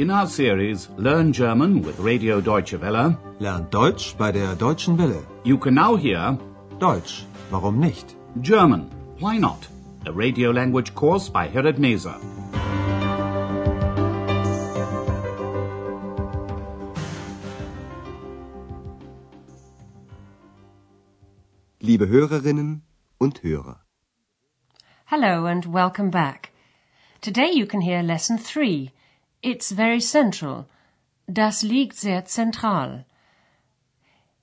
In our series Learn German with Radio Deutsche Welle, Lernt Deutsch bei der Deutschen Welle. you can now hear Deutsch, warum nicht? German, Why Not? A radio language course by Herrad Meese. Liebe Hörerinnen und Hörer. Hello and welcome back. Today you can hear lesson three. It's very central. Das liegt sehr zentral.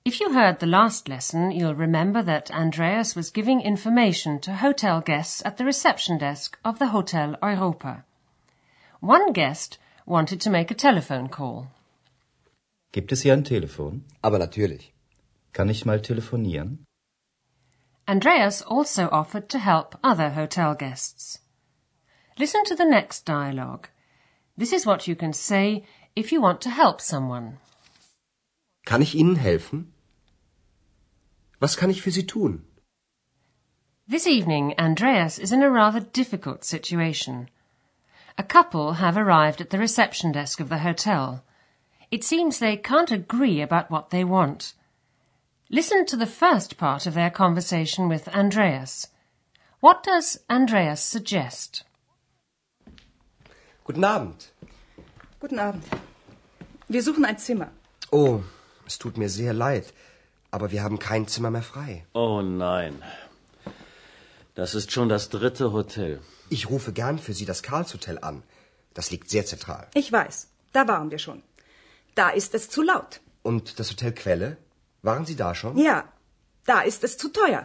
If you heard the last lesson, you'll remember that Andreas was giving information to hotel guests at the reception desk of the Hotel Europa. One guest wanted to make a telephone call. Gibt es hier ein Telefon? Aber natürlich. Kann ich mal telefonieren? Andreas also offered to help other hotel guests. Listen to the next dialogue. This is what you can say if you want to help someone. Kann ich Ihnen helfen? Was kann ich für Sie tun? This evening, Andreas is in a rather difficult situation. A couple have arrived at the reception desk of the hotel. It seems they can't agree about what they want. Listen to the first part of their conversation with Andreas. What does Andreas suggest? Guten Abend. Guten Abend. Wir suchen ein Zimmer. Oh, es tut mir sehr leid, aber wir haben kein Zimmer mehr frei. Oh nein. Das ist schon das dritte Hotel. Ich rufe gern für Sie das Karlshotel an. Das liegt sehr zentral. Ich weiß, da waren wir schon. Da ist es zu laut. Und das Hotel Quelle? Waren Sie da schon? Ja, da ist es zu teuer.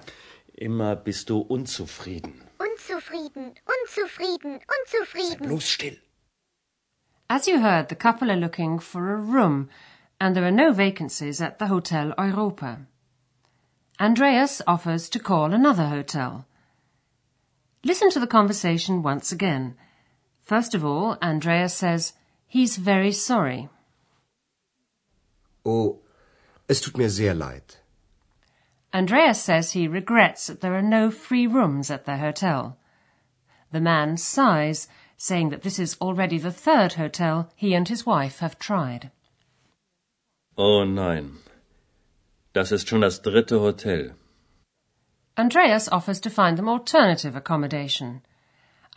Immer bist du unzufrieden. Unzufrieden, unzufrieden, unzufrieden. Bloß still. As you heard, the couple are looking for a room, and there are no vacancies at the Hotel Europa. Andreas offers to call another hotel. Listen to the conversation once again. First of all, Andreas says he's very sorry. Oh, es tut mir sehr leid. Andreas says he regrets that there are no free rooms at their hotel. The man sighs, saying that this is already the third hotel he and his wife have tried. Oh nein. Das ist schon das dritte Hotel. Andreas offers to find them alternative accommodation.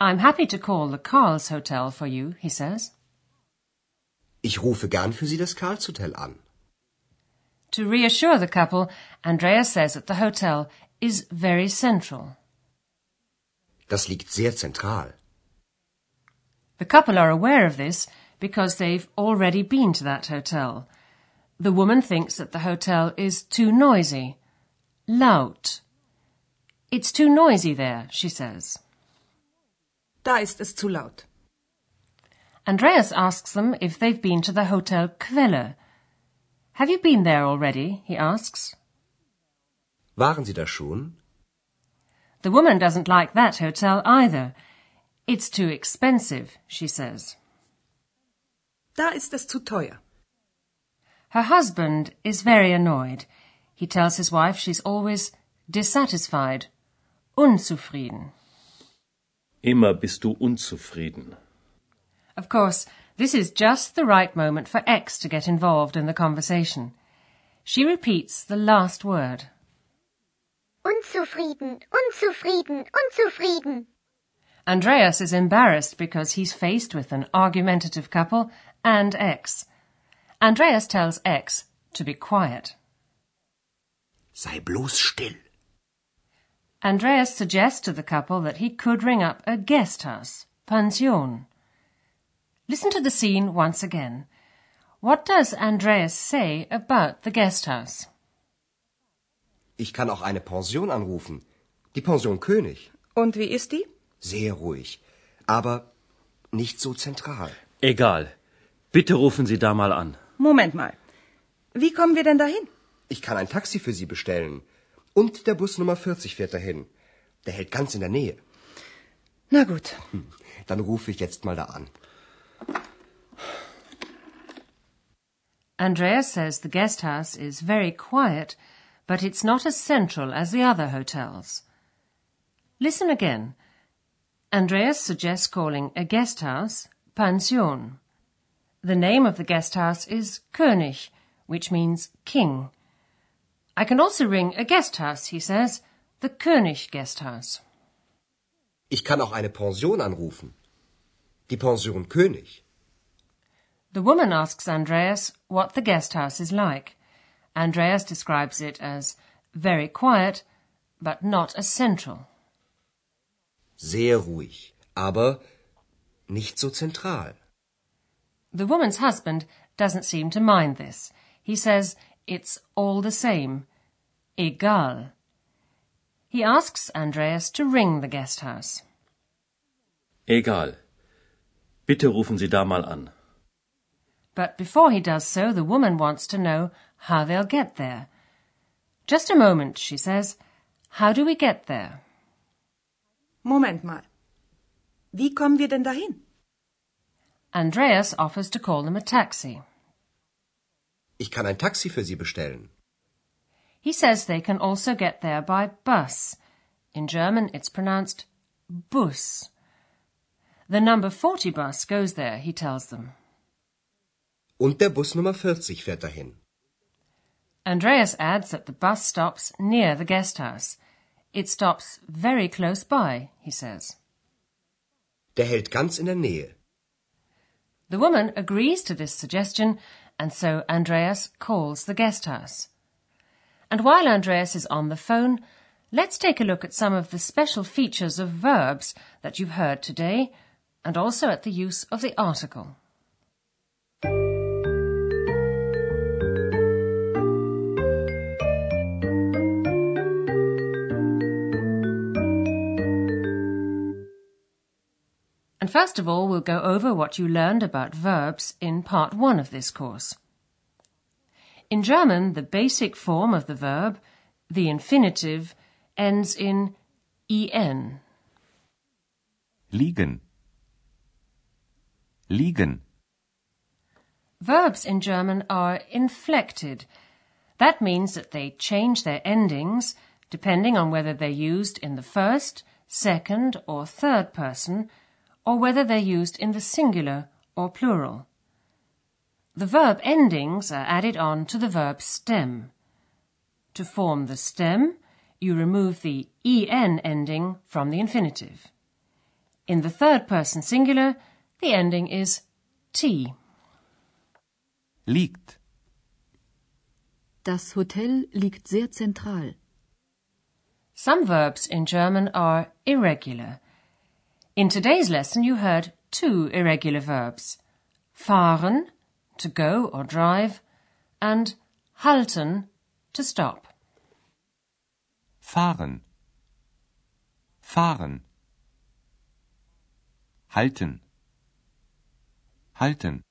I'm happy to call the Karls Hotel for you, he says. Ich rufe gern für Sie das Karlshotel an. To reassure the couple, Andreas says that the hotel is very central. Das liegt sehr zentral. The couple are aware of this because they've already been to that hotel. The woman thinks that the hotel is too noisy. Laut. It's too noisy there, she says. Da ist es zu laut. Andreas asks them if they've been to the Hotel Quelle. Have you been there already? he asks. Waren Sie da schon? The woman doesn't like that hotel either. It's too expensive, she says. Da ist es zu teuer. Her husband is very annoyed. He tells his wife she's always dissatisfied, unzufrieden. Immer bist du unzufrieden. Of course, this is just the right moment for Ex to get involved in the conversation. She repeats the last word. Unzufrieden, unzufrieden, unzufrieden. Andreas is embarrassed because he's faced with an argumentative couple and Ex. Andreas tells Ex to be quiet. Sei bloß still. Andreas suggests to the couple that he could ring up a guest house, pension. Listen to the scene once again. What does Andreas say about the guest house? Ich kann auch eine Pension anrufen. Die Pension König. Und wie ist die? Sehr ruhig. Aber nicht so zentral. Egal. Bitte rufen Sie da mal an. Moment mal. Wie kommen wir denn dahin? Ich kann ein Taxi für Sie bestellen. Und der Bus Nummer 40 fährt dahin. Der hält ganz in der Nähe. Na gut. Dann rufe ich jetzt mal da an. Andreas says the guest house is very quiet, but it's not as central as the other hotels. Listen again. Andreas suggests calling a guest house pension. The name of the guest house is König, which means king. I can also ring a guest house, he says, the König guest house. Ich kann auch eine Pension anrufen. Die Pension König. The woman asks Andreas what the guest house is like. Andreas describes it as very quiet, but not as central. Sehr ruhig, aber nicht so zentral. The woman's husband doesn't seem to mind this. He says it's all the same. Egal. He asks Andreas to ring the guest house. Egal. Bitte rufen Sie da mal an. But before he does so, the woman wants to know how they'll get there. Just a moment, she says. How do we get there? Moment mal. Wie kommen wir denn dahin? Andreas offers to call them a taxi. Ich kann ein Taxi für Sie bestellen. He says they can also get there by bus. In German, it's pronounced Bus. The number 40 bus goes there, he tells them. Und der Bus Nummer 40 fährt dahin. Andreas adds that the bus stops near the guest house. It stops very close by, he says. Der hält ganz in der Nähe. The woman agrees to this suggestion, and so Andreas calls the guest house. And while Andreas is on the phone, let's take a look at some of the special features of verbs that you've heard today, and also at the use of the article. And first of all, we'll go over what you learned about verbs in part one of this course. In German, the basic form of the verb, the infinitive, ends in en. Liegen. Liegen. Verbs in German are inflected. That means that they change their endings depending on whether they're used in the first, second, or third person, or whether they're used in the singular or plural. The verb endings are added on to the verb stem. To form the stem, you remove the en ending from the infinitive. In the third person singular, the ending is t. Liegt. Das Hotel liegt sehr zentral. Some verbs in German are irregular. In today's lesson, you heard two irregular verbs fahren, to go or drive, and halten, to stop. Fahren. Fahren. Halten. Halten.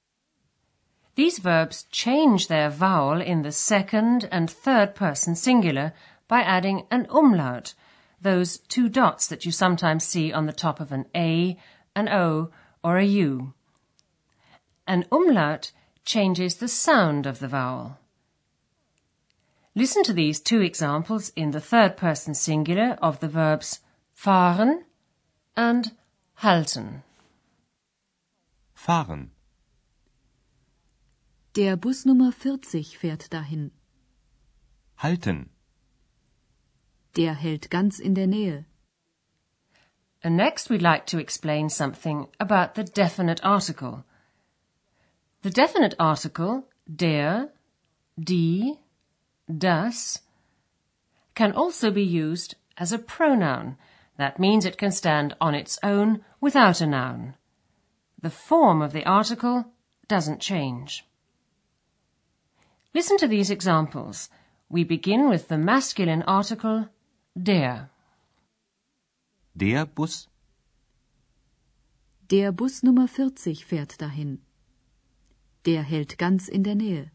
These verbs change their vowel in the second and third person singular by adding an umlaut, those two dots that you sometimes see on the top of an A, an O, or a U. An umlaut changes the sound of the vowel. Listen to these two examples in the third person singular of the verbs fahren and halten. Fahren. Der Bus Nummer 40 fährt dahin. Halten. Der hält ganz in der Nähe. And next we'd like to explain something about the definite article. The definite article, der, die, das, can also be used as a pronoun. That means it can stand on its own without a noun. The form of the article doesn't change. Listen to these examples. We begin with the masculine article der. Der Bus. Der Bus Nummer 40 fährt dahin. Der hält ganz in der Nähe.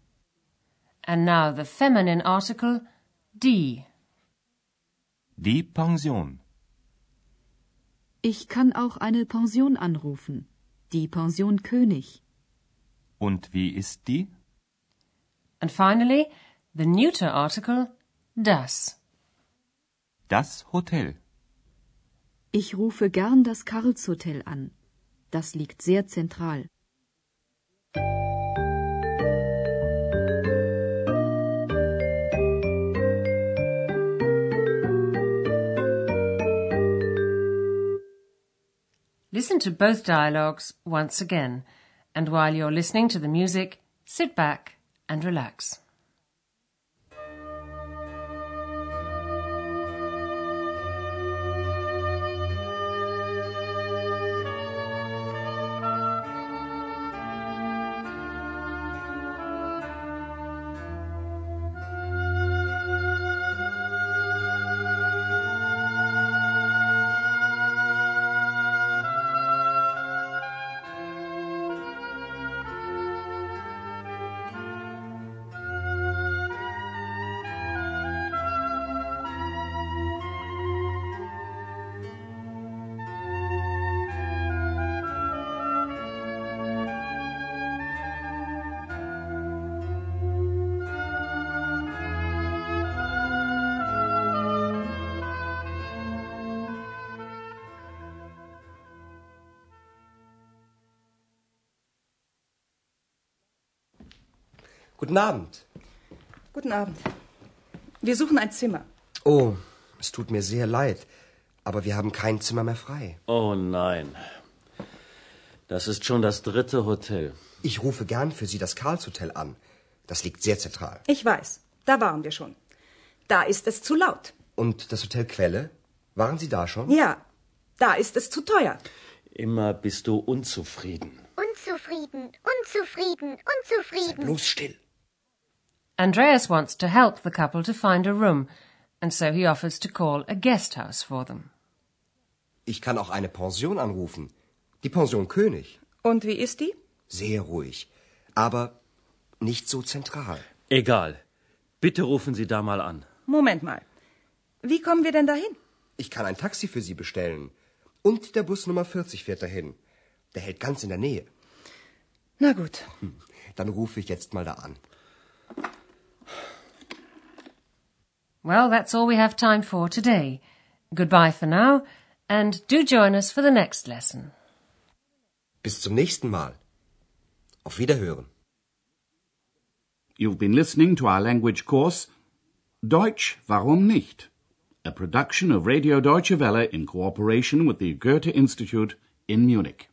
And now the feminine article die. Die Pension. Ich kann auch eine Pension anrufen. Die Pension König. Und wie ist die? And finally, the neuter article das. Das Hotel. Ich rufe gern das Karlshotel an. Das liegt sehr zentral. Listen to both dialogues once again, and while you're listening to the music, sit back and relax. Guten Abend. Guten Abend. Wir suchen ein Zimmer. Oh, es tut mir sehr leid, aber wir haben kein Zimmer mehr frei. Oh nein. Das ist schon das dritte Hotel. Ich rufe gern für Sie das Karlshotel an. Das liegt sehr zentral. Ich weiß, da waren wir schon. Da ist es zu laut. Und das Hotel Quelle? Waren Sie da schon? Ja, da ist es zu teuer. Immer bist du unzufrieden. Unzufrieden, unzufrieden, unzufrieden. Bloß still. Andreas wants to help the couple to find a room, and so he offers to call a guest house for them. Ich kann auch eine Pension anrufen. Die Pension König. Und wie ist die? Sehr ruhig. Aber nicht so zentral. Egal. Bitte rufen Sie da mal an. Moment mal. Wie kommen wir denn dahin? Ich kann ein Taxi für Sie bestellen. Und der Bus Nummer 40 fährt dahin. Der hält ganz in der Nähe. Na gut. Dann rufe ich jetzt mal da an. Well, that's all we have time for today. Goodbye for now, and do join us for the next lesson. Bis zum nächsten Mal. Auf Wiederhören. You've been listening to our language course Deutsch, warum nicht? A production of Radio Deutsche Welle in cooperation with the Goethe Institute in Munich.